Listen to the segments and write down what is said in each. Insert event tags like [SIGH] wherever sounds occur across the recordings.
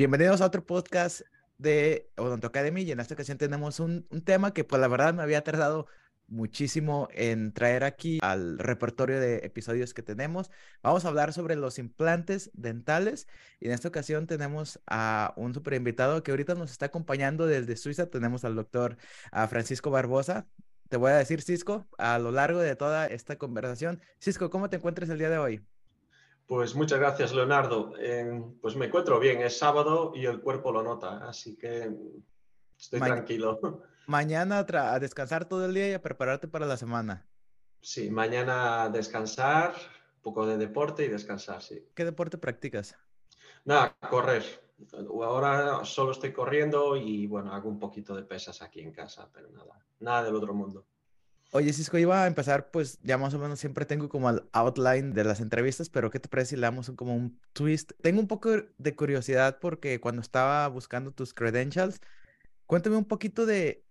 Bienvenidos a otro podcast de Odonto Academy y en esta ocasión tenemos un, tema que pues la verdad me había tardado muchísimo en traer aquí al repertorio de episodios que tenemos. Vamos a hablar sobre los implantes dentales y en esta ocasión tenemos a un super invitado que ahorita nos está acompañando desde Suiza. Tenemos al doctor Francisco Barbosa. Te voy a decir, Cisco, a lo largo de toda esta conversación. Cisco, ¿cómo te encuentras el día de hoy? Pues muchas gracias, Leonardo. pues me encuentro bien, es sábado y el cuerpo lo nota, así que estoy tranquilo. [LAUGHS] Mañana a descansar todo el día y a prepararte para la semana. Sí, mañana descansar, un poco de deporte y descansar, sí. ¿Qué deporte practicas? Nada, correr. Ahora solo estoy corriendo y bueno, hago un poquito de pesas aquí en casa, pero nada, nada del otro mundo. Oye, Cisco, iba a empezar, pues ya más o menos siempre tengo como el outline de las entrevistas, pero ¿qué te parece si le damos como un twist? Tengo un poco de curiosidad porque cuando estaba buscando tus credentials, cuéntame un poquito de,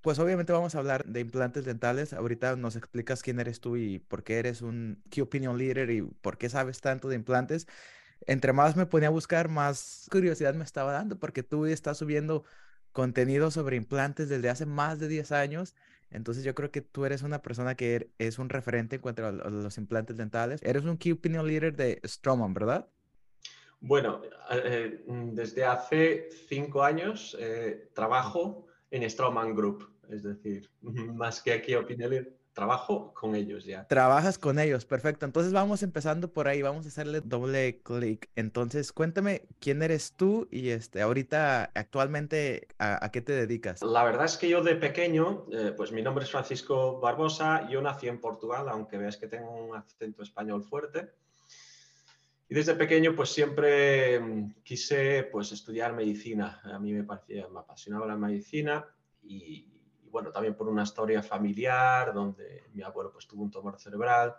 pues obviamente vamos a hablar de implantes dentales. Ahorita nos explicas quién eres tú y por qué eres un Key Opinion Leader y por qué sabes tanto de implantes. Entre más me ponía a buscar, más curiosidad me estaba dando porque tú estás subiendo contenido sobre implantes desde hace más de 10 años entonces yo creo que tú eres una persona que er, es un referente en cuanto a los implantes dentales. Eres un Key Opinion Leader de Stroman, ¿verdad? Bueno, eh, mm, desde hace cinco años eh, trabajo en Stroman Group, es decir, [LAUGHS] más que Key Opinion Leader trabajo con ellos ya. Trabajas con ellos, perfecto. Entonces vamos empezando por ahí, vamos a hacerle doble clic. Entonces cuéntame quién eres tú y este, ahorita actualmente a, qué te dedicas. La verdad es que yo de pequeño, eh, pues mi nombre es Francisco Barbosa, yo nací en Portugal, aunque veas que tengo un acento español fuerte. Y desde pequeño pues siempre mm, quise pues estudiar medicina. A mí me parecía, me apasionaba la medicina y, bueno, también por una historia familiar donde mi abuelo pues tuvo un tumor cerebral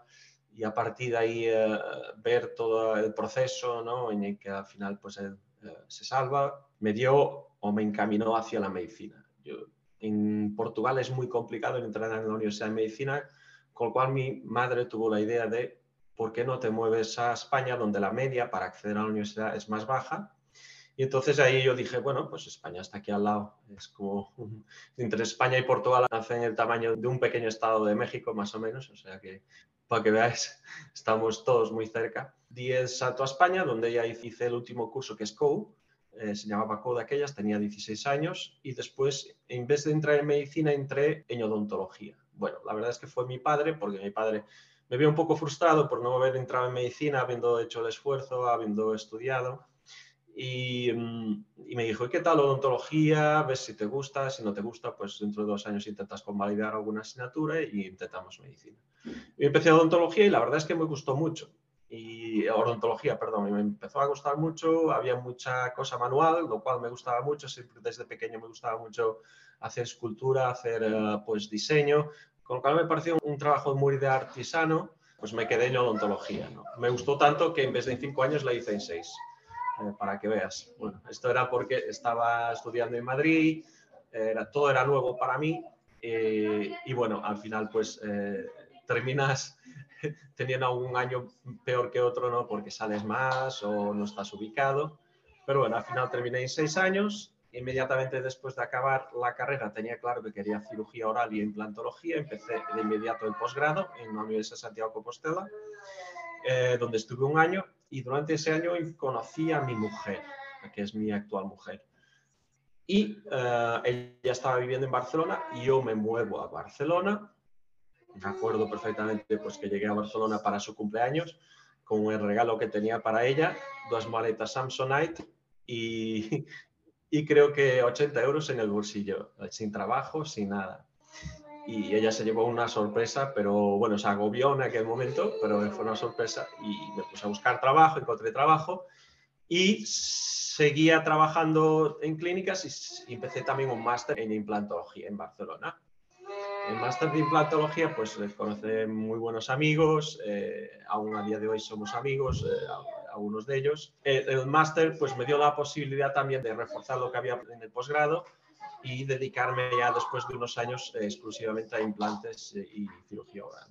y a partir de ahí eh, ver todo el proceso ¿no? en el que al final pues él eh, se salva, me dio o me encaminó hacia la medicina. Yo, en Portugal es muy complicado entrar en la Universidad de Medicina, con lo cual mi madre tuvo la idea de ¿por qué no te mueves a España donde la media para acceder a la universidad es más baja y entonces ahí yo dije, bueno, pues España está aquí al lado. Es como [LAUGHS] entre España y Portugal hacen el tamaño de un pequeño estado de México, más o menos. O sea que, para que veáis, [LAUGHS] estamos todos muy cerca. Di el salto a España, donde ya hice el último curso que es COU. Eh, se llamaba COU de aquellas, tenía 16 años. Y después, en vez de entrar en medicina, entré en odontología. Bueno, la verdad es que fue mi padre, porque mi padre me vio un poco frustrado por no haber entrado en medicina, habiendo hecho el esfuerzo, habiendo estudiado Mm, y, me dijo, ¿qué tal odontología? Ves si te gusta, si no te gusta, pues dentro de dos años intentas convalidar alguna asignatura y intentamos medicina. Y empecé odontología y la verdad es que me gustó mucho. Y odontología, perdón, me empezó a gustar mucho, había mucha cosa manual, lo cual me gustaba mucho, siempre desde pequeño me gustaba mucho hacer escultura, hacer eh, pues diseño, con lo cual me pareció un trabajo muy de artesano, pues me quedé en odontología. ¿no? Me gustó tanto que en vez de en cinco años la hice en seis. Eh, para que veas. Bueno, esto era porque estaba estudiando en Madrid, era, todo era nuevo para mí eh, y bueno, al final pues eh, terminas [LAUGHS] teniendo un año peor que otro, ¿no? Porque sales más o no estás ubicado. Pero bueno, al final terminé en seis años. Inmediatamente después de acabar la carrera tenía claro que quería cirugía oral y implantología. Empecé de inmediato el posgrado en la Universidad de Santiago Compostela, donde estuve un año y durante ese año conocí a mi mujer, que es mi actual mujer. Y eh, ella estaba viviendo en Barcelona y yo me muevo a Barcelona. Me acuerdo perfectamente pues, que llegué a Barcelona para su cumpleaños con el regalo que tenía para ella, dos maletas Samsonite y, [LAUGHS] y creo que 80 euros en el bolsillo, sin trabajo, sin nada y ella se llevó una sorpresa, pero bueno, se agobió en aquel momento, pero fue una sorpresa y me puse a buscar trabajo, encontré trabajo y seguía trabajando en clínicas y, empecé también un máster en implantología en Barcelona. El máster de implantología, pues conocí muy buenos amigos, eh, aún a día de hoy somos amigos, eh, algunos de ellos. El, el máster, pues me dio la posibilidad también de reforzar lo que había en el posgrado y dedicarme ya después de unos años eh, exclusivamente a implantes eh, y cirugía oral.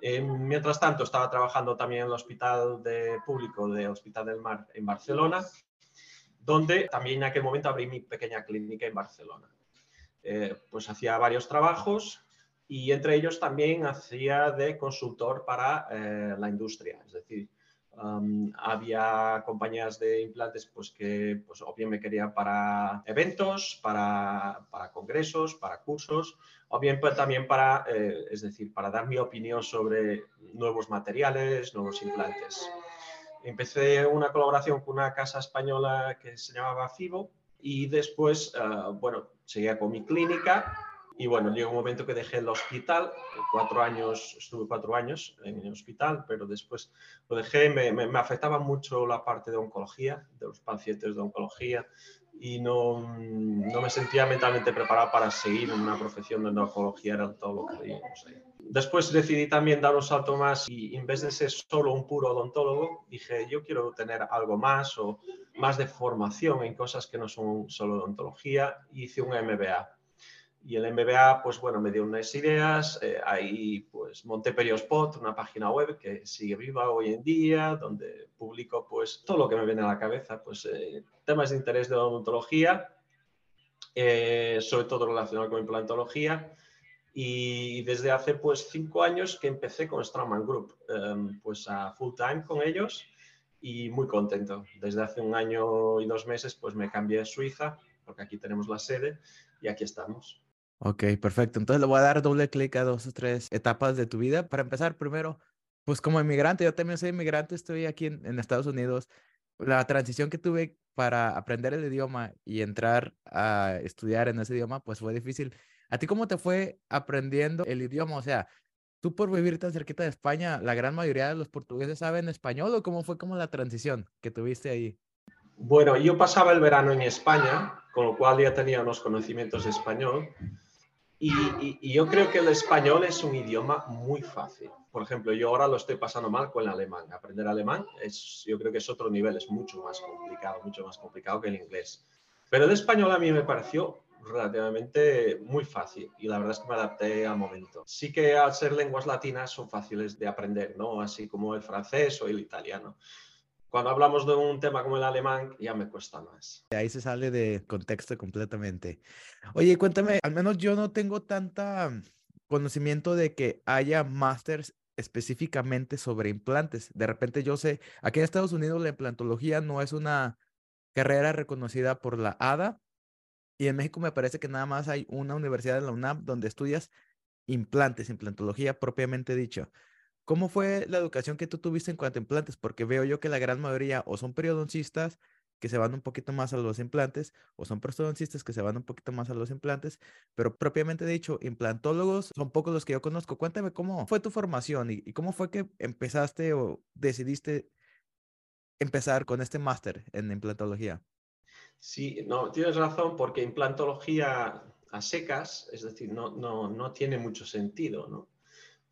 Eh, mientras tanto, estaba trabajando también en el Hospital de Público del Hospital del Mar en Barcelona. donde también en aquel momento abrí mi pequeña clínica en Barcelona. Eh, pues hacía varios trabajos y entre ellos también hacía de consultor para eh, la industria, es decir, había compañías de implantes pues, que pues, o bien me querían para eventos, para, para congresos, para cursos, o bien pues, también para, eh, es decir, para dar mi opinión sobre nuevos materiales, nuevos implantes. Empecé una colaboración con una casa española que se llamaba FIBO y después, ah, bueno, seguía con mi clínica y bueno, llegó un momento que dejé el hospital, cuatro años, estuve cuatro años en el hospital, pero después lo dejé, me, me, afectaba mucho la parte de oncología, de los pacientes de oncología, y no, no, me sentía mentalmente preparado para seguir en una profesión la oncología era todo lo que veíamos ahí. Después decidí también dar un salto más y en vez de ser solo un puro odontólogo, dije, yo quiero tener algo más o más de formación en cosas que no son solo odontología, hice un MBA y el MBA, pues bueno, me dio unas ideas, eh, ahí pues monté Periospot, una página web que sigue viva hoy en día, donde publico pues todo lo que me viene a la cabeza, pues eh, temas de interés de odontología, eh, sobre todo relacionado con implantología, y desde hace pues cinco años que empecé con Straumann Group, em, pues a full time con ellos y muy contento. Desde hace un año y dos meses pues me cambié a Suiza, porque aquí tenemos la sede y aquí estamos. Ok, perfecto. Entonces le voy a dar doble clic a dos o tres etapas de tu vida. Para empezar, primero, pues como inmigrante, yo también soy inmigrante, estoy aquí en, Estados Unidos. La transición que tuve para aprender el idioma y entrar a estudiar en ese idioma, pues fue difícil. ¿A ti cómo te fue aprendiendo el idioma? O sea, tú por vivir tan cerquita de España, ¿la gran mayoría de los portugueses saben español o cómo fue como la transición que tuviste ahí? Bueno, yo pasaba el verano en España, con lo cual ya tenía unos conocimientos de español. Y, yo creo que el español es un idioma muy fácil. Por ejemplo, yo ahora lo estoy pasando mal con el alemán. Aprender alemán es, yo creo que es otro nivel, es mucho más complicado, mucho más complicado que el inglés. Pero el español a mí me pareció relativamente muy fácil y la verdad es que me adapté al momento. Sí que al ser lenguas latinas son fáciles de aprender, ¿no? Así como el francés o el italiano cuando hablamos de un tema como el alemán, ya me cuesta más. Ahí se sale de contexto completamente. Oye, cuéntame, al menos yo no tengo tanta conocimiento de que haya másters específicamente sobre implantes. De repente yo sé, aquí en Estados Unidos la implantología no es una carrera reconocida por la ADA y en México me parece que nada más hay una universidad en la UNAM donde estudias implantes, implantología propiamente dicho. ¿Cómo fue la educación que tú tuviste en cuanto a implantes? Porque veo yo que la gran mayoría o son periodoncistas que se van un poquito más a los implantes o son prostodoncistas que se van un poquito más a los implantes, pero propiamente dicho, implantólogos son pocos los que yo conozco. Cuéntame cómo fue tu formación y, cómo fue que empezaste o decidiste empezar con este máster en implantología. Sí, no, tienes razón, porque implantología a secas, es decir, no, no, no tiene mucho sentido, ¿no?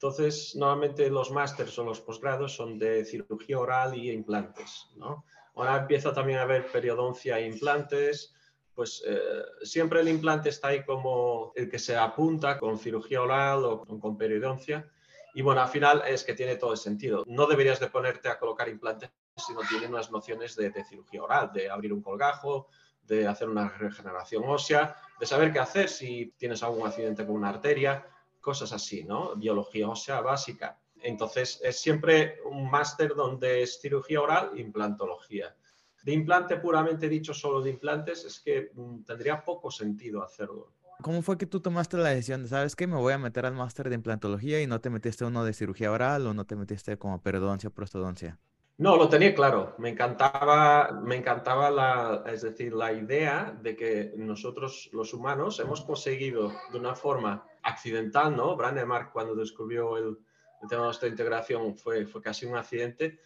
Entonces, normalmente los másters o los posgrados son de cirugía oral y implantes. Ahora empieza también a haber periodoncia e implantes, pues eh, siempre el implante está ahí como el que se apunta con cirugía oral o con, periodoncia. Y bueno, al final es que tiene todo el sentido. No deberías de ponerte a colocar implantes si no tienes unas nociones de cirugía oral, de abrir un colgajo, de hacer una regeneración ósea, de saber qué hacer si tienes algún accidente con una arteria cosas así, ¿no? Biología ósea básica. Entonces, es siempre un máster donde es cirugía oral e implantología. De implante puramente dicho, solo de implantes, es que mm, tendría poco sentido hacerlo. ¿Cómo fue que tú tomaste la decisión de, sabes que me voy a meter al máster de implantología y no te metiste uno de cirugía oral o no te metiste como periodoncia o prostodoncia? No, lo tenía claro. Me encantaba, me encantaba la, es decir, la idea de que nosotros, los humanos, hemos conseguido de una forma accidental, ¿no? Brandemark, cuando descubrió el, tema de nuestra integración, fue, fue casi un accidente.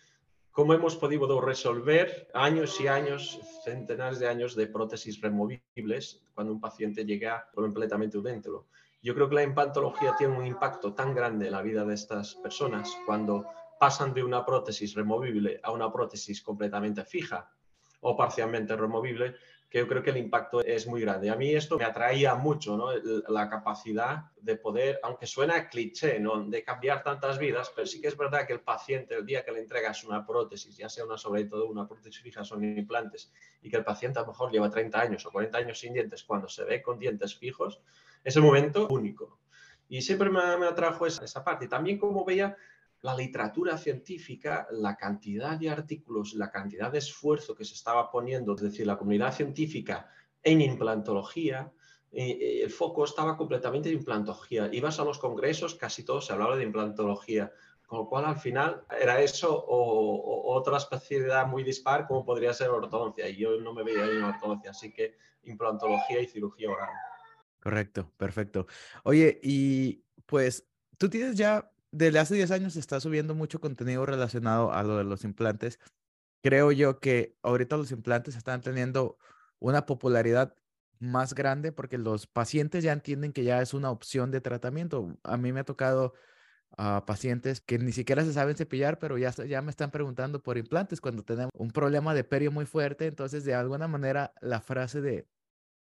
¿Cómo hemos podido resolver años y años, centenares de años de prótesis removibles cuando un paciente llega completamente udéntelo? Yo creo que la implantología tiene un impacto tan grande en la vida de estas personas cuando pasan de una prótesis removible a una prótesis completamente fija o parcialmente removible, que yo creo que el impacto es muy grande. A mí esto me atraía mucho, ¿no? la capacidad de poder, aunque suena cliché, ¿no? de cambiar tantas vidas, pero sí que es verdad que el paciente, el día que le entregas una prótesis, ya sea una sobre todo una prótesis fija, son implantes, y que el paciente a lo mejor lleva 30 años o 40 años sin dientes, cuando se ve con dientes fijos, es un momento único. Y siempre me, me atrajo esa, esa parte. Y también como veía la literatura científica, la cantidad de artículos, la cantidad de esfuerzo que se estaba poniendo, es decir, la comunidad científica en implantología, eh, eh, el foco estaba completamente en implantología. Ibas a los congresos, casi todo se hablaba de implantología, con lo cual al final era eso o, otra especialidad muy dispar como podría ser ortodoncia. Y yo no me veía en ortodoncia, así que implantología y cirugía oral. Correcto, perfecto. Oye, y pues tú tienes ya desde hace 10 años se está subiendo mucho contenido relacionado a lo de los implantes. Creo yo que ahorita los implantes están teniendo una popularidad más grande porque los pacientes ya entienden que ya es una opción de tratamiento. A mí me ha tocado a pacientes que ni siquiera se saben cepillar, pero ya, ya me están preguntando por implantes cuando tenemos un problema de perio muy fuerte. Entonces, de alguna manera, la frase de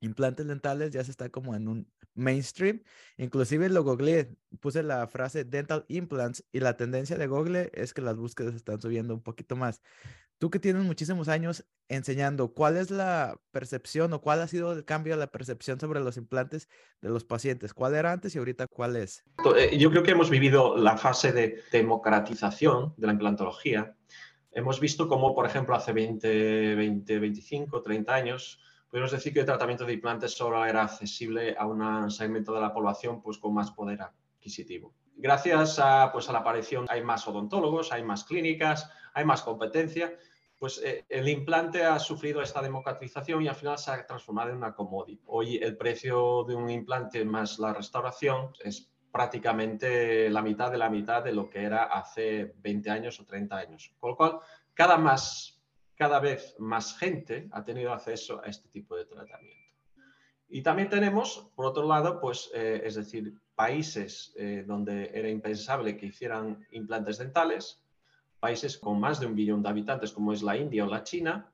implantes dentales ya se está como en un mainstream. Inclusive lo googleé, puse la frase dental implants y la tendencia de Google es que las búsquedas están subiendo un poquito más. Tú que tienes muchísimos años enseñando, ¿cuál es la percepción o cuál ha sido el cambio de la percepción sobre los implantes de los pacientes? ¿Cuál era antes y ahorita cuál es? Eh, yo creo que hemos vivido la fase de democratización de la implantología. Hemos visto cómo, por ejemplo, hace 20, 20, 25, 30 años, podemos decir que el tratamiento de implantes solo era accesible a un segmento de la población pues, con más poder adquisitivo. Gracias a, pues, a la aparición hay más odontólogos, hay más clínicas, hay más competencia, pues eh, el implante ha sufrido esta democratización y al final se ha transformado en una commodity. Hoy el precio de un implante más la restauración es prácticamente la mitad de la mitad de lo que era hace 20 años o 30 años. Con lo cual, cada más cada vez más gente ha tenido acceso a este tipo de tratamiento. Y también tenemos, por otro lado, pues, eh, es decir, países eh, donde era impensable que hicieran implantes dentales, países con más de un billón de habitantes como es la India o la China,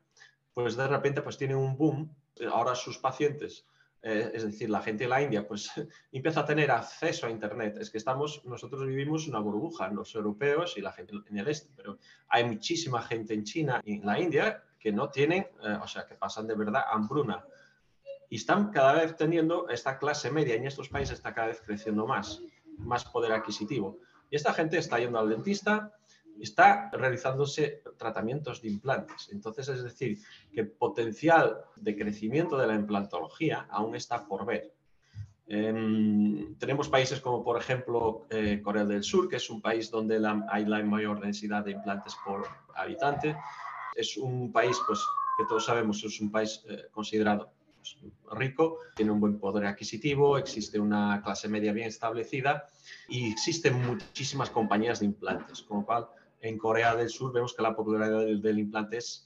pues de repente pues tienen un boom. Ahora sus pacientes eh, es decir, la gente de la India, pues [LAUGHS] empieza a tener acceso a Internet. Es que estamos, nosotros vivimos una burbuja, los europeos y la gente en el este, pero hay muchísima gente en China y en la India que no tienen, eh, o sea, que pasan de verdad hambruna. Y están cada vez teniendo esta clase media, en estos países está cada vez creciendo más, más poder adquisitivo. Y esta gente está yendo al dentista, está realizándose tratamientos de implantes. Entonces, es decir, que potencial de crecimiento de la implantología aún está por ver. Em, tenemos países como, por ejemplo, eh, Corea del Sur, que es un país donde hay la mayor densidad de implantes por habitante. Es un país, pues, que todos sabemos, es un país eh, considerado pues, rico, tiene un buen poder adquisitivo, existe una clase media bien establecida y existen muchísimas compañías de implantes, con lo cual en Corea del Sur vemos que la popularidad del, implante es,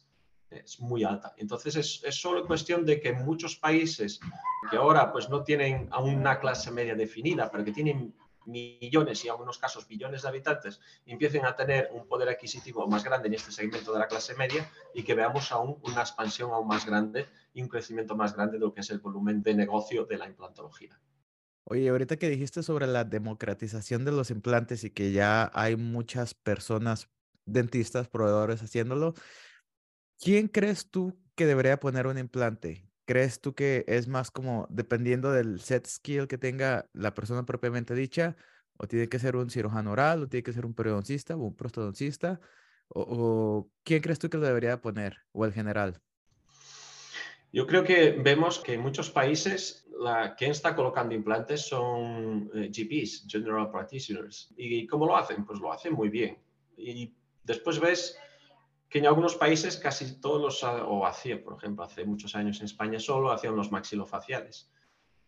muy alta. Entonces es, solo cuestión de que muchos países que ahora pues no tienen aún una clase media definida, pero que tienen millones y en algunos casos billones de habitantes, empiecen a tener un poder adquisitivo más grande en este segmento de la clase media y que veamos aún una expansión aún más grande y un crecimiento más grande de lo que es el volumen de negocio de la implantología. Oye, ahorita que dijiste sobre la democratización de los implantes y que ya hay muchas personas, dentistas, proveedores haciéndolo, ¿quién crees tú que debería poner un implante? ¿Crees tú que es más como dependiendo del set skill que tenga la persona propiamente dicha? ¿O tiene que ser un cirujano oral? ¿O tiene que ser un periodoncista o un prostodoncista? ¿O, quién crees tú que lo debería poner? ¿O el general? Yo creo que vemos que en muchos países la, quien está colocando implantes son eh, GPs, General Practitioners. ¿Y cómo lo hacen? Pues lo hacen muy bien. Y después ves que en algunos países casi todos los, o hacía, por ejemplo, hace muchos años en España solo hacían los maxilofaciales.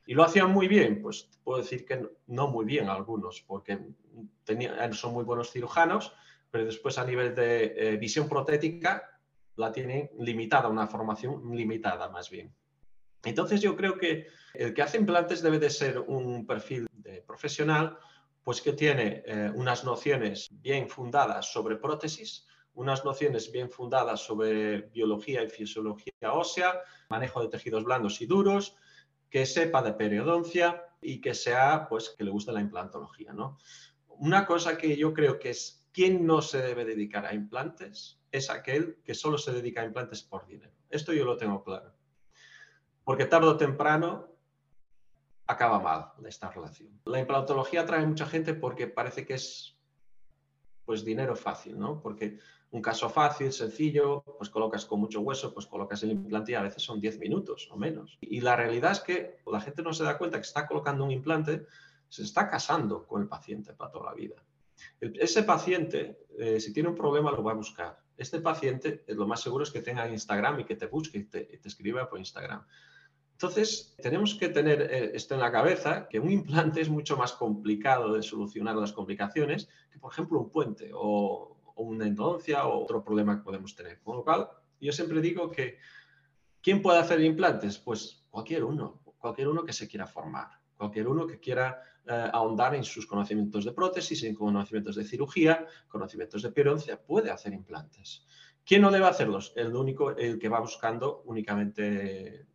Y lo hacían muy bien, pues puedo decir que no muy bien algunos, porque tenían, son muy buenos cirujanos, pero después a nivel de eh, visión protética la tienen limitada, una formación limitada más bien. Entonces yo creo que el que hace implantes debe de ser un perfil de profesional, pues que tiene eh, unas nociones bien fundadas sobre prótesis, unas nociones bien fundadas sobre biología y fisiología ósea, manejo de tejidos blandos y duros, que sepa de periodoncia y que sea, pues, que le guste la implantología, ¿no? Una cosa que yo creo que es, ¿quién no se debe dedicar a implantes? Es aquel que solo se dedica a implantes por dinero. Esto yo lo tengo claro. Porque tarde o temprano acaba mal esta relación. La implantología atrae mucha gente porque parece que es pues dinero fácil, ¿no? Porque un caso fácil, sencillo, pues colocas con mucho hueso, pues colocas el implante y a veces son 10 minutos o menos. Y la realidad es que la gente no se da cuenta que está colocando un implante, se está casando con el paciente para toda la vida. Ese paciente, eh, si tiene un problema, lo va a buscar. Este paciente, eh, lo más seguro es que tenga Instagram y que te busque y te escriba por Instagram. Entonces, tenemos que tener eh, esto en la cabeza, que un implante es mucho más complicado de solucionar las complicaciones que, por ejemplo, un puente o, una endodoncia o otro problema que podemos tener. Con lo cual, yo siempre digo que, ¿quién puede hacer implantes? Pues cualquier uno, cualquier uno que se quiera formar, cualquier uno que quiera eh, ahondar en sus conocimientos de prótesis, en conocimientos de cirugía, conocimientos de periodoncia, puede hacer implantes. ¿Quién no debe hacerlos? El único, el que va buscando únicamente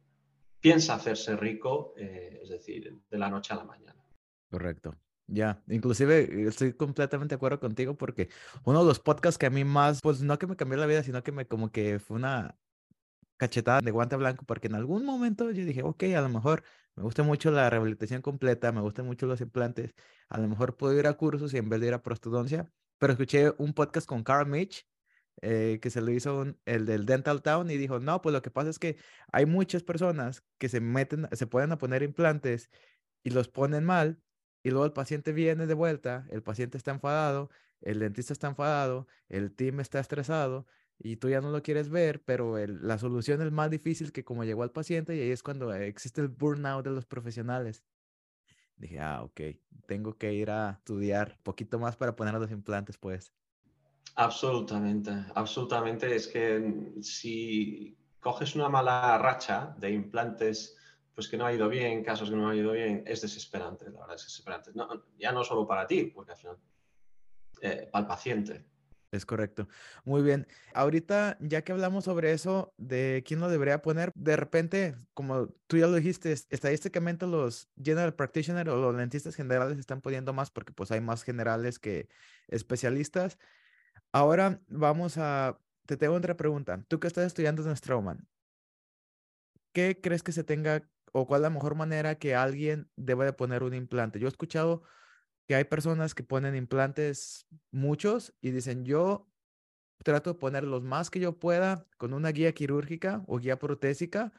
piensa hacerse rico, eh, es decir, de la noche a la mañana. Correcto. Ya, inclusive estoy completamente de acuerdo contigo porque uno de los podcasts que a mí más, pues no que me cambió la vida, sino que me como que fue una cachetada de guante blanco porque en algún momento yo dije, ok, a lo mejor me gusta mucho la rehabilitación completa, me gustan mucho los implantes, a lo mejor puedo ir a cursos y en vez de ir a prostodoncia, pero escuché un podcast con Carl Mitch eh, que se lo hizo el del Dental Town y dijo, no, pues lo que pasa es que hay muchas personas que se meten, se pueden a poner implantes y los ponen mal y luego el paciente viene de vuelta, el paciente está enfadado, el dentista está enfadado, el team está estresado y tú ya no lo quieres ver, pero la solución es más difícil que como llegó al paciente y ahí es cuando existe el burnout de los profesionales. Dije, ah, ok, tengo que ir a estudiar un poquito más para poner los implantes, pues. Absolutamente, absolutamente. Es que si coges una mala racha de implantes, pues que no ha ido bien, casos que no han ido bien, es desesperante, la verdad es desesperante. ya no solo para ti, porque al final, eh, para el paciente. Es correcto. Muy bien. Ahorita, ya que hablamos sobre eso, de quién lo debería poner, de repente, como tú ya lo dijiste, estadísticamente los general practitioners o los dentistas generales están poniendo más porque pues hay más generales que especialistas. Ahora vamos a, te tengo otra pregunta. Tú que estás estudiando en Strauman, ¿qué crees que se tenga o cuál es la mejor manera que alguien debe de poner un implante? Yo he escuchado que hay personas que ponen implantes muchos y dicen, yo trato de poner los más que yo pueda con una guía quirúrgica o guía protésica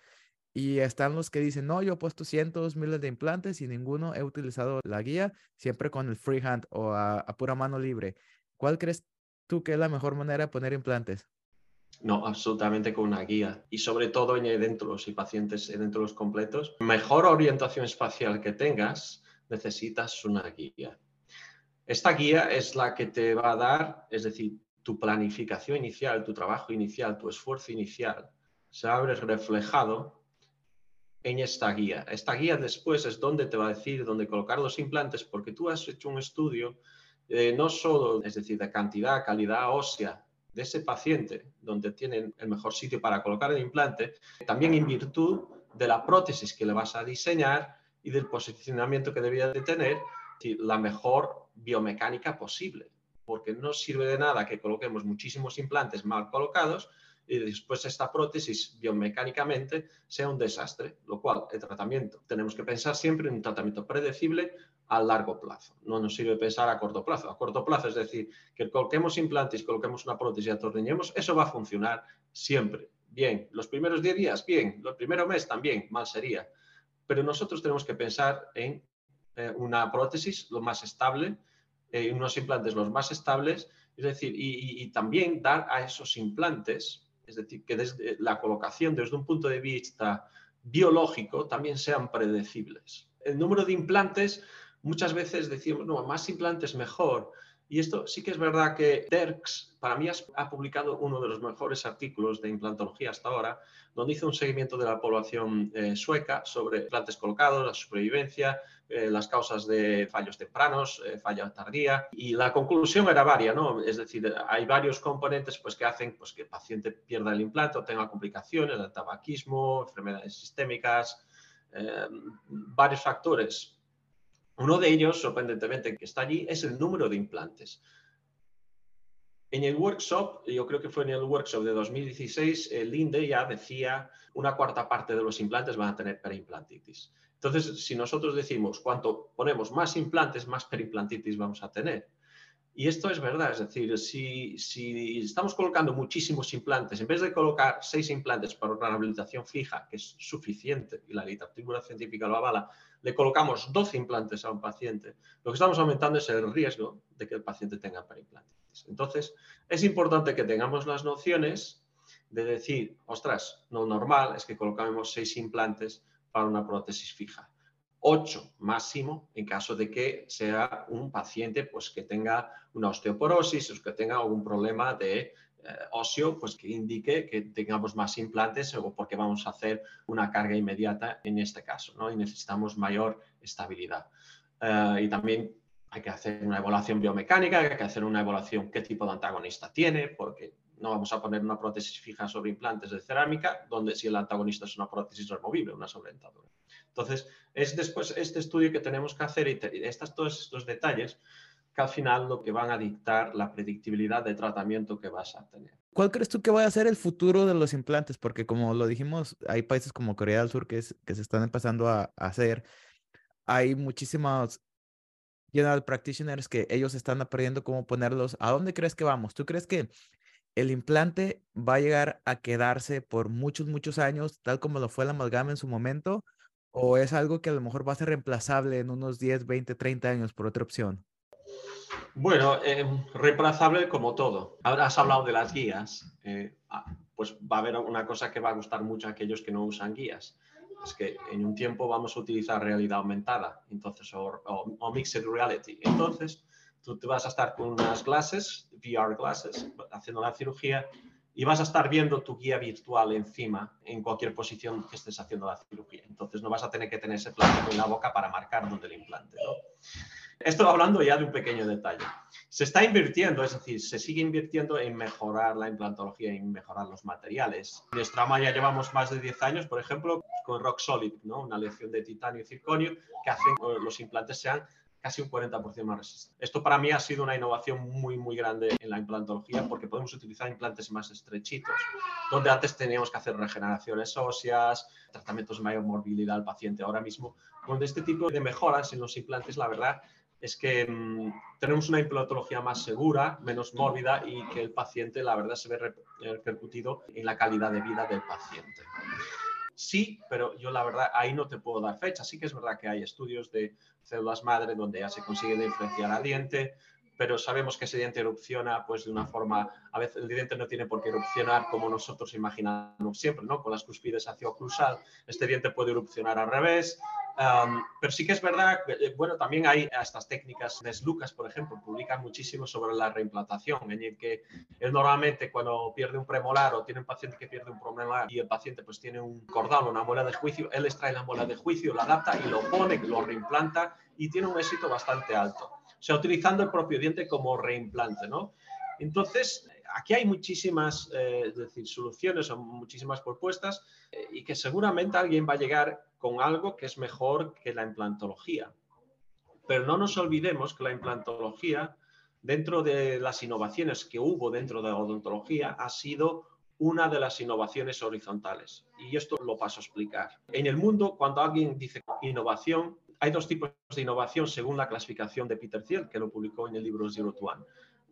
y están los que dicen, no, yo he puesto cientos, miles de implantes y ninguno he utilizado la guía, siempre con el freehand o a, pura mano libre. ¿Cuál crees tú qué es la mejor manera de poner implantes? No, absolutamente con una guía. Y sobre todo en edéntulos y pacientes edéntulos completos, mejor orientación espacial que tengas, necesitas una guía. Esta guía es la que te va a dar, es decir, tu planificación inicial, tu trabajo inicial, tu esfuerzo inicial, se abre reflejado en esta guía. Esta guía después es donde te va a decir dónde colocar los implantes, porque tú has hecho un estudio eh, no solo, es decir, de cantidad, calidad ósea de ese paciente, donde tienen el mejor sitio para colocar el implante, también en virtud de la prótesis que le vas a diseñar y del posicionamiento que debía de tener, la mejor biomecánica posible, porque no sirve de nada que coloquemos muchísimos implantes mal colocados y después esta prótesis biomecánicamente sea un desastre, lo cual el tratamiento, tenemos que pensar siempre en un tratamiento predecible a largo plazo. No nos sirve pensar a corto plazo. A corto plazo, es decir, que coloquemos implantes, coloquemos una prótesis y atornillemos, eso va a funcionar siempre. Bien, los primeros 10 días, bien, los primeros mes también, mal sería. Pero nosotros tenemos que pensar en eh, una prótesis lo más estable, en unos implantes los más estables, es decir, y, también dar a esos implantes, es decir, que desde la colocación desde un punto de vista biológico también sean predecibles. El número de implantes muchas veces decimos, no, más implantes mejor. Y esto sí que es verdad que Derks, para mí, ha publicado uno de los mejores artículos de implantología hasta ahora, donde hizo un seguimiento de la población eh, sueca sobre implantes colocados, la supervivencia, eh, las causas de fallos tempranos, eh, falla tardía. Y la conclusión era varia, ¿no? Es decir, hay varios componentes pues, que hacen pues, que el paciente pierda el implante o tenga complicaciones, el tabaquismo, enfermedades sistémicas, varios factores uno de ellos, sorprendentemente, que está allí, es el número de implantes. En el workshop, yo creo que fue en el workshop de 2016, el INDE ya decía una cuarta parte de los implantes van a tener perimplantitis. Entonces, si nosotros decimos cuanto ponemos más implantes, más perimplantitis vamos a tener. Y esto es verdad, es decir, si, si, estamos colocando muchísimos implantes, en vez de colocar seis implantes para una rehabilitación fija, que es suficiente y la literatura científica lo avala, le colocamos 12 implantes a un paciente, lo que estamos aumentando es el riesgo de que el paciente tenga perimplantitis. Entonces, es importante que tengamos las nociones de decir, ostras, lo normal es que colocamos seis implantes para una prótesis fija. 8 máximo en caso de que sea un paciente pues, que tenga una osteoporosis o que tenga algún problema de eh, óseo pues, que indique que tengamos más implantes o porque vamos a hacer una carga inmediata en este caso ¿no? y necesitamos mayor estabilidad. Eh, y también hay que hacer una evaluación biomecánica, hay que hacer una evaluación qué tipo de antagonista tiene, porque no vamos a poner una prótesis fija sobre implantes de cerámica, donde si el antagonista es una prótesis removible, una sobredentadura. Entonces, es después este estudio que tenemos que hacer y, estas, todos estos detalles que al final lo que van a dictar la predictibilidad de tratamiento que vas a tener. ¿Cuál crees tú que va a ser el futuro de los implantes? Porque como lo dijimos, hay países como Corea del Sur que, que se están empezando a, hacer. Hay muchísimos general practitioners que ellos están aprendiendo cómo ponerlos. ¿A dónde crees que vamos? ¿Tú crees que el implante va a llegar a quedarse por muchos, muchos años, tal como lo fue la amalgama en su momento? ¿O es algo que a lo mejor va a ser reemplazable en unos 10, 20, 30 años por otra opción? Bueno, eh, reemplazable como todo. Ahora has hablado de las guías. Eh, ah, pues va a haber una cosa que va a gustar mucho a aquellos que no usan guías. Es que en un tiempo vamos a utilizar realidad aumentada, entonces, o, mixed reality. Entonces, tú te vas a estar con unas clases, VR clases, haciendo la cirugía y vas a estar viendo tu guía virtual encima en cualquier posición que estés haciendo la cirugía. Entonces no vas a tener que tener ese plástico en la boca para marcar dónde el implante. Esto hablando ya de un pequeño detalle. Se está invirtiendo, es decir, se sigue invirtiendo en mejorar la implantología, en mejorar los materiales. En Strama ya llevamos más de 10 años, por ejemplo, con Rock Solid, ¿no? una lección de titanio y circonio que hacen que los implantes sean casi un 40% más resistente. Esto para mí ha sido una innovación muy, muy grande en la implantología porque podemos utilizar implantes más estrechitos, donde antes teníamos que hacer regeneraciones óseas, tratamientos de mayor morbilidad al paciente. Ahora mismo, con este tipo de mejoras en los implantes, la verdad es que mm, tenemos una implantología más segura, menos mórbida y que el paciente, la verdad, se ve repercutido en la calidad de vida del paciente. Sí, pero yo la verdad ahí no te puedo dar fecha. Sí que es verdad que hay estudios de células madre donde ya se consigue diferenciar al diente, pero sabemos que ese diente erupciona pues de una forma, a veces el diente no tiene por qué erupcionar como nosotros imaginamos siempre, ¿no? Con las cúspides hacia oclusal, este diente puede erupcionar al revés, pero sí que es verdad, eh, bueno, también hay estas técnicas, Lucas, por ejemplo, publican muchísimo sobre la reimplantación, en el que él normalmente cuando pierde un premolar o tiene un paciente que pierde un premolar y el paciente pues tiene un cordal o una muela de juicio, él extrae la muela de juicio, la adapta y lo pone, lo reimplanta y tiene un éxito bastante alto. O sea, utilizando el propio diente como reimplante, ¿no? Entonces, aquí hay muchísimas eh, decir, soluciones o muchísimas propuestas eh, y que seguramente alguien va a llegar con algo que es mejor que la implantología. Pero no nos olvidemos que la implantología, dentro de las innovaciones que hubo dentro de la odontología, ha sido una de las innovaciones horizontales. Y esto lo paso a explicar. En el mundo, cuando alguien dice innovación, hay dos tipos de innovación según la clasificación de Peter Thiel, que lo publicó en el libro Zero to One.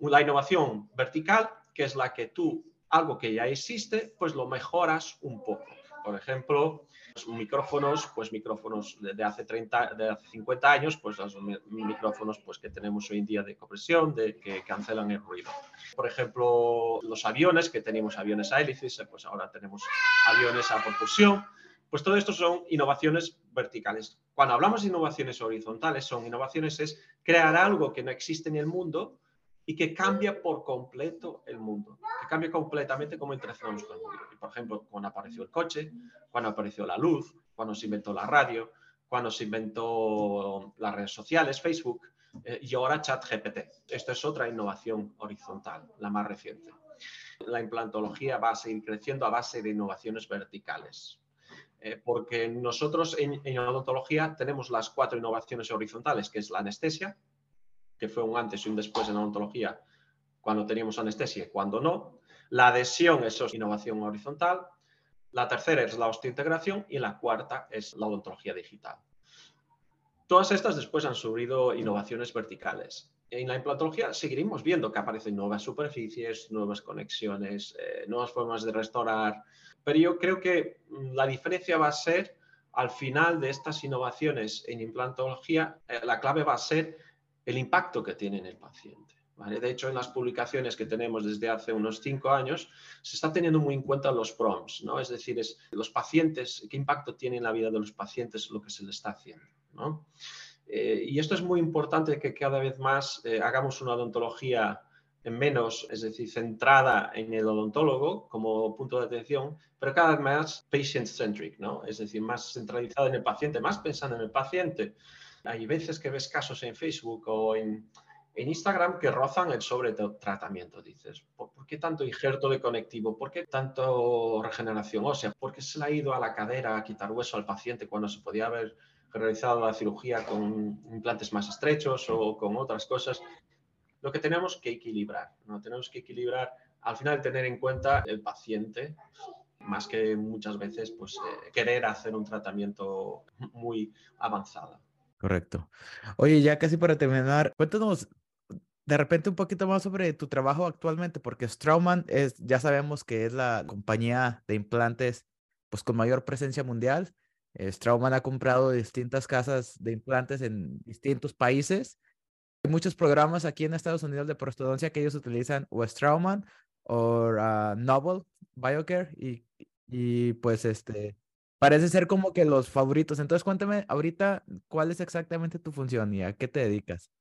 La innovación vertical, que es la que tú, algo que ya existe, pues lo mejoras un poco. Por ejemplo, micrófonos, pues micrófonos de hace 30, de hace 50 años, pues los micrófonos pues que tenemos hoy en día de compresión, de que cancelan el ruido. Por ejemplo, los aviones, que tenemos aviones a hélices, pues ahora tenemos aviones a propulsión. Pues todo esto son innovaciones verticales. Cuando hablamos de innovaciones horizontales, son innovaciones es crear algo que no existe en el mundo y que cambia por completo el mundo, que cambia completamente cómo interaccionamos con el mundo. por ejemplo, cuando apareció el coche, cuando apareció la luz, cuando se inventó la radio, cuando se inventó las redes sociales, Facebook, eh, y ahora ChatGPT. Esto es otra innovación horizontal, la más reciente. La implantología va a seguir creciendo a base de innovaciones verticales. Eh, porque nosotros en, en odontología tenemos las cuatro innovaciones horizontales, que es la anestesia, que fue un antes y un después en la odontología cuando teníamos anestesia cuando no. La adhesión, eso es innovación horizontal. La tercera es la osteointegración y la cuarta es la odontología digital. Todas estas después han sufrido innovaciones verticales. En la implantología seguiremos viendo que aparecen nuevas superficies, nuevas conexiones, eh, nuevas formas de restaurar, pero yo creo que mm, la diferencia va a ser al final de estas innovaciones en implantología, eh, la clave va a ser el impacto que tiene en el paciente. De hecho, en las publicaciones que tenemos desde hace unos cinco años, se está teniendo muy en cuenta los PROMs, ¿no? es decir, los pacientes, qué impacto tiene en la vida de los pacientes lo que se le está haciendo. Eh, y esto es muy importante que cada vez más eh, hagamos una odontología menos, es decir, centrada en el odontólogo como punto de atención, pero cada vez más patient-centric, ¿no? es decir, más centralizada en el paciente, más pensando en el paciente. Hay veces que ves casos en Facebook o en, Instagram que rozan el sobretratamiento. Dices, ¿por, qué tanto injerto de conectivo? ¿Por qué tanto regeneración ósea? ¿Por qué se le ha ido a la cadera a quitar hueso al paciente cuando se podía haber realizado la cirugía con implantes más estrechos o con otras cosas? Lo que tenemos que equilibrar. Tenemos que equilibrar, al final tener en cuenta el paciente, más que muchas veces pues, eh, querer hacer un tratamiento muy avanzado. Correcto. Oye, ya casi para terminar, cuéntanos de repente un poquito más sobre tu trabajo actualmente, porque Straumann es, ya sabemos que es la compañía de implantes pues con mayor presencia mundial. Straumann ha comprado distintas casas de implantes en distintos países. Hay muchos programas aquí en Estados Unidos de prostodoncia que ellos utilizan o Straumann o uh, Novel Biocare y, y pues este Parece ser como que los favoritos. Entonces, cuéntame ahorita cuál es exactamente tu función y a qué te dedicas.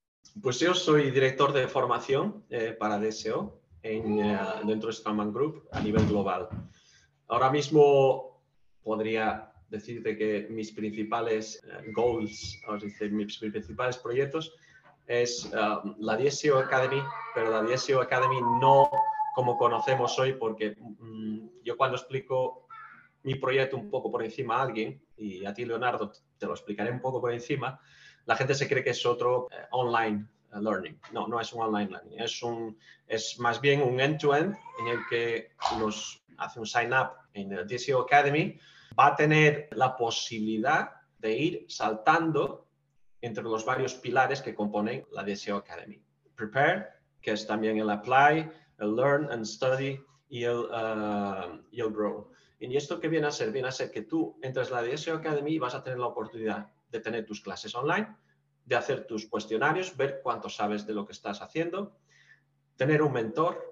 Pues yo soy director de formación eh, para DSO en, eh, dentro de Straumann Group a nivel global. Ahora mismo podría decirte que mis principales eh, goals, o decir, mis principales proyectos es la DSO Academy, pero la DSO Academy no como conocemos hoy, porque mm, yo cuando explico mi proyecto un poco por encima a alguien, y a ti, Leonardo, te lo explicaré un poco por encima, la gente se cree que es otro eh, online learning. No, no es un online learning, es, un, es más bien un end-to-end en el que nos hace un sign-up en el DSO Academy, va a tener la posibilidad de ir saltando entre los varios pilares que componen la DSO Academy. Prepare, que es también el Apply, el Learn and Study y el, uh, y el Grow. Y esto que viene a ser, viene a ser que tú entras en la DSO Academy vas a tener la oportunidad de tener tus clases online, de hacer tus cuestionarios, ver cuánto sabes de lo que estás haciendo, tener un mentor,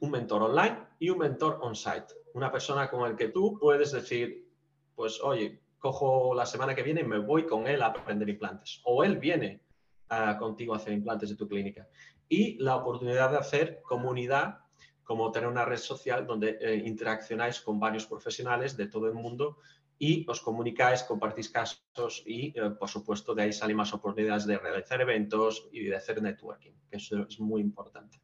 un mentor online y un mentor on-site. Una persona con el que tú puedes decir, pues oye, cojo la semana que viene y me voy con él a aprender implantes. O él viene ah, contigo a hacer implantes de tu clínica. Y la oportunidad de hacer comunidad como tener una red social donde eh, interaccionáis con varios profesionales de todo el mundo y os comunicáis, compartís casos y, eh, por supuesto, de ahí salen más oportunidades de realizar eventos y de hacer networking, que eso es muy importante.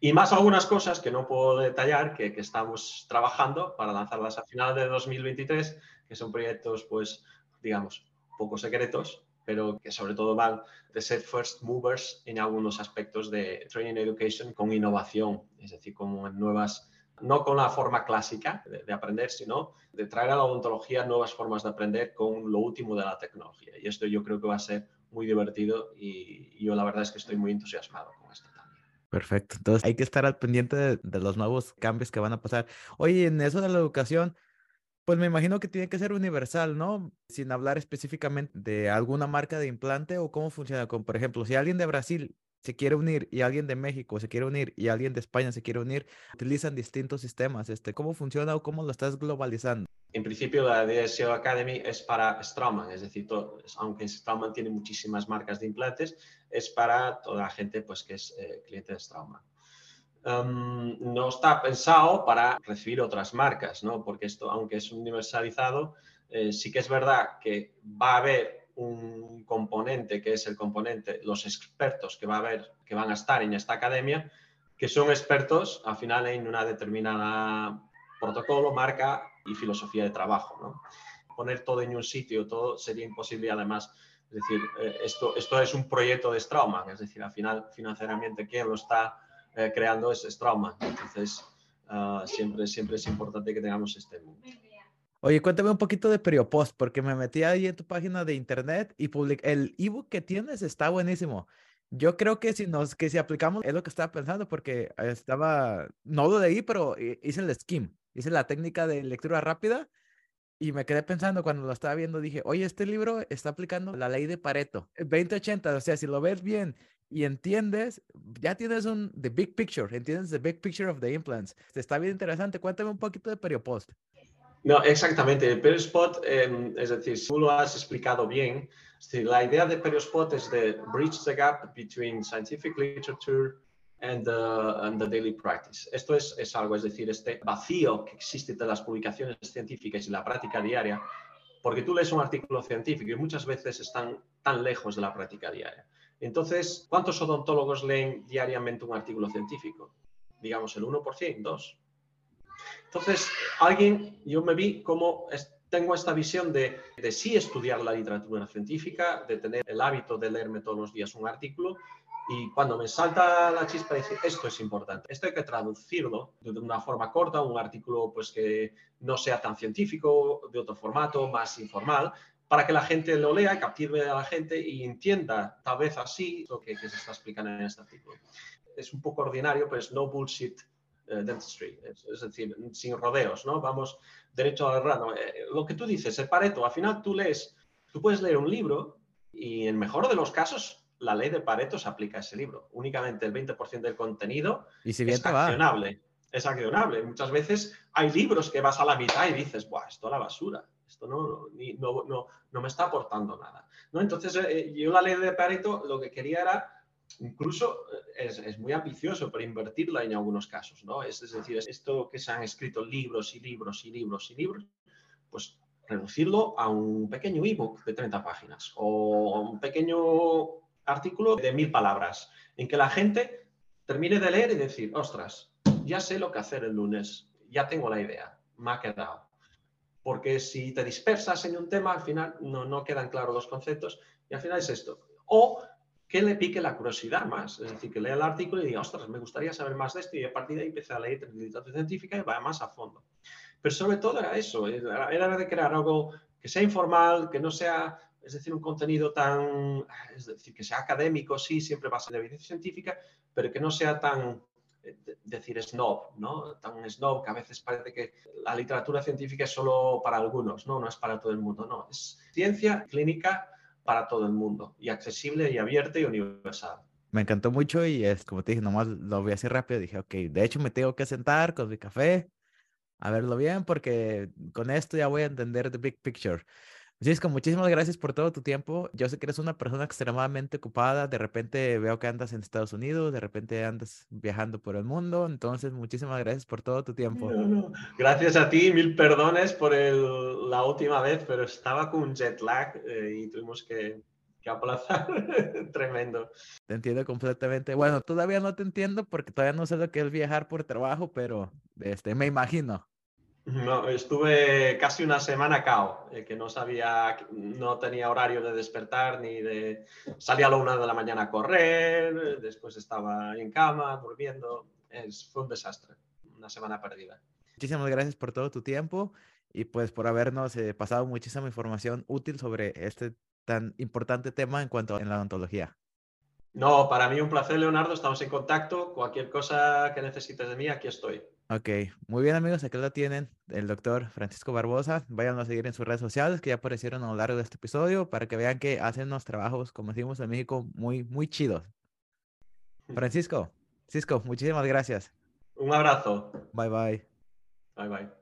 Y más algunas cosas que no puedo detallar, que, que estamos trabajando para lanzarlas a final de 2023, que son proyectos, pues, digamos, poco secretos, pero que sobre todo van de ser first movers en algunos aspectos de training education con innovación, es decir, con nuevas, no con la forma clásica de, aprender, sino de traer a la odontología nuevas formas de aprender con lo último de la tecnología. Y esto yo creo que va a ser muy divertido y, yo la verdad es que estoy muy entusiasmado con esto también. Perfecto. Entonces hay que estar al pendiente de, de los nuevos cambios que van a pasar. Oye, en eso de la educación, pues me imagino que tiene que ser universal, ¿no? Sin hablar específicamente de alguna marca de implante o cómo funciona. Por ejemplo, si alguien de Brasil se quiere unir y alguien de México se quiere unir y alguien de España se quiere unir, utilizan distintos sistemas. Este, ¿Cómo funciona o cómo lo estás globalizando? En principio, la de SEO Academy es para Straumann, es decir, aunque Straumann tiene muchísimas marcas de implantes, es para toda la gente pues, que es eh, cliente de Straumann. Em, no está pensado para recibir otras marcas, ¿no? porque esto, aunque es universalizado, eh, sí que es verdad que va a haber un componente que es el componente, los expertos que va a haber, que van a estar en esta academia, que son expertos al final en una determinada protocolo, marca y filosofía de trabajo. ¿no? Poner todo en un sitio, todo sería imposible además. Es decir, eh, esto, esto es un proyecto de Straumann, es decir, al final financieramente quien lo está eh, creando es Straumann. Entonces, ah, siempre, siempre es importante que tengamos este... Oye, cuéntame un poquito de Periopost, porque me metí ahí en tu página de internet y publiqué. El ebook que tienes está buenísimo. Yo creo que si nos, que si aplicamos, es lo que estaba pensando, porque estaba, no lo leí, pero hice el skim, hice la técnica de lectura rápida y me quedé pensando cuando lo estaba viendo, dije, oye, este libro está aplicando la ley de Pareto, 2080, o sea, si lo ves bien y entiendes, ya tienes un, the big picture, entiendes the big picture of the implants. Está bien interesante. Cuéntame un poquito de Periopost. No, exactamente. El Perispot, eh, es decir, si tú lo has explicado bien, la idea de Perispot es de bridge the gap between scientific literature and the, and the daily practice. Esto es, es, algo, es decir, este vacío que existe entre las publicaciones científicas y la práctica diaria, porque tú lees un artículo científico y muchas veces están tan lejos de la práctica diaria. Entonces, ¿cuántos odontólogos leen diariamente un artículo científico? Digamos el 1%, 2%. Entonces, alguien, yo me vi como tengo esta visión de, de sí estudiar la literatura científica, de tener el hábito de leerme todos los días un artículo y cuando me salta la chispa de decir, esto es importante, esto hay que traducirlo de una forma corta, un artículo pues que no sea tan científico, de otro formato, más informal, para que la gente lo lea, captive a la gente y entienda tal vez así lo que, que se está explicando en este artículo. Es un poco ordinario, pero es no bullshit eh, dentistry, es, decir, sin rodeos, ¿no? Vamos derecho al grano. Eh, lo que tú dices, el Pareto, al final tú lees, tú puedes leer un libro y en mejor de los casos la ley de Pareto se aplica a ese libro. Únicamente el 20% del contenido es accionable. Es accionable. Muchas veces hay libros que vas a la mitad y dices, Buah, esto a la basura. Esto no, no, no, no me está aportando nada. ¿no? Entonces, eh, yo la ley de Pareto lo que quería era incluso eh, es, muy ambicioso para invertirla en algunos casos, ¿no? Es, decir, esto que se han escrito libros y libros y libros y libros, pues reducirlo a un pequeño ebook de 30 páginas o un pequeño artículo de mil palabras, en que la gente termine de leer y decir, ostras, ya sé lo que hacer el lunes, ya tengo la idea, me ha quedado. Porque si te dispersas en un tema, al final no, no quedan claros los conceptos y al final es esto. O que le pique la curiosidad más. Es decir, que lea el artículo y diga, ostras, me gustaría saber más de esto y a partir de ahí empiece a leer literatura científica y vaya más a fondo. Pero sobre todo era eso, era de crear algo que sea informal, que no sea, es decir, un contenido tan, es decir, que sea académico, sí, siempre ser de evidencia científica, pero que no sea tan, decir, snob, ¿no? Tan snob que a veces parece que la literatura científica es solo para algunos, ¿no? No es para todo el mundo, no. Es ciencia clínica para todo el mundo y accesible y abierta y universal. Me encantó mucho y es como te dije, nomás lo voy a hacer rápido. Dije, ok, de hecho me tengo que sentar con mi café a verlo bien porque con esto ya voy a entender the big picture. Francisco, muchísimas gracias por todo tu tiempo. Yo sé que eres una persona extremadamente ocupada. De repente veo que andas en Estados Unidos, de repente andas viajando por el mundo. Entonces, muchísimas gracias por todo tu tiempo. Gracias a ti, mil perdones por el, la última vez, pero estaba con un jet lag eh, y tuvimos que, que aplazar. [LAUGHS] Tremendo. Te entiendo completamente. Bueno, todavía no te entiendo porque todavía no sé lo que es viajar por trabajo, pero este, me imagino. No, estuve casi una semana cao, eh, que no sabía, no tenía horario de despertar ni de... Salía a la una de la mañana a correr, después estaba en cama, durmiendo. Es, fue un desastre, una semana perdida. Muchísimas gracias por todo tu tiempo y pues por habernos eh, pasado muchísima información útil sobre este tan importante tema en cuanto a la odontología. No, para mí un placer, Leonardo. Estamos en contacto. Cualquier cosa que necesites de mí, aquí estoy. Ok, muy bien amigos, aquí lo tienen, el doctor Francisco Barbosa. Vayan a seguir en sus redes sociales que ya aparecieron a lo largo de este episodio para que vean que hacen unos trabajos, como decimos en México, muy, muy chidos. [LAUGHS] Francisco, Cisco, muchísimas gracias. Un abrazo. Bye bye. Bye bye.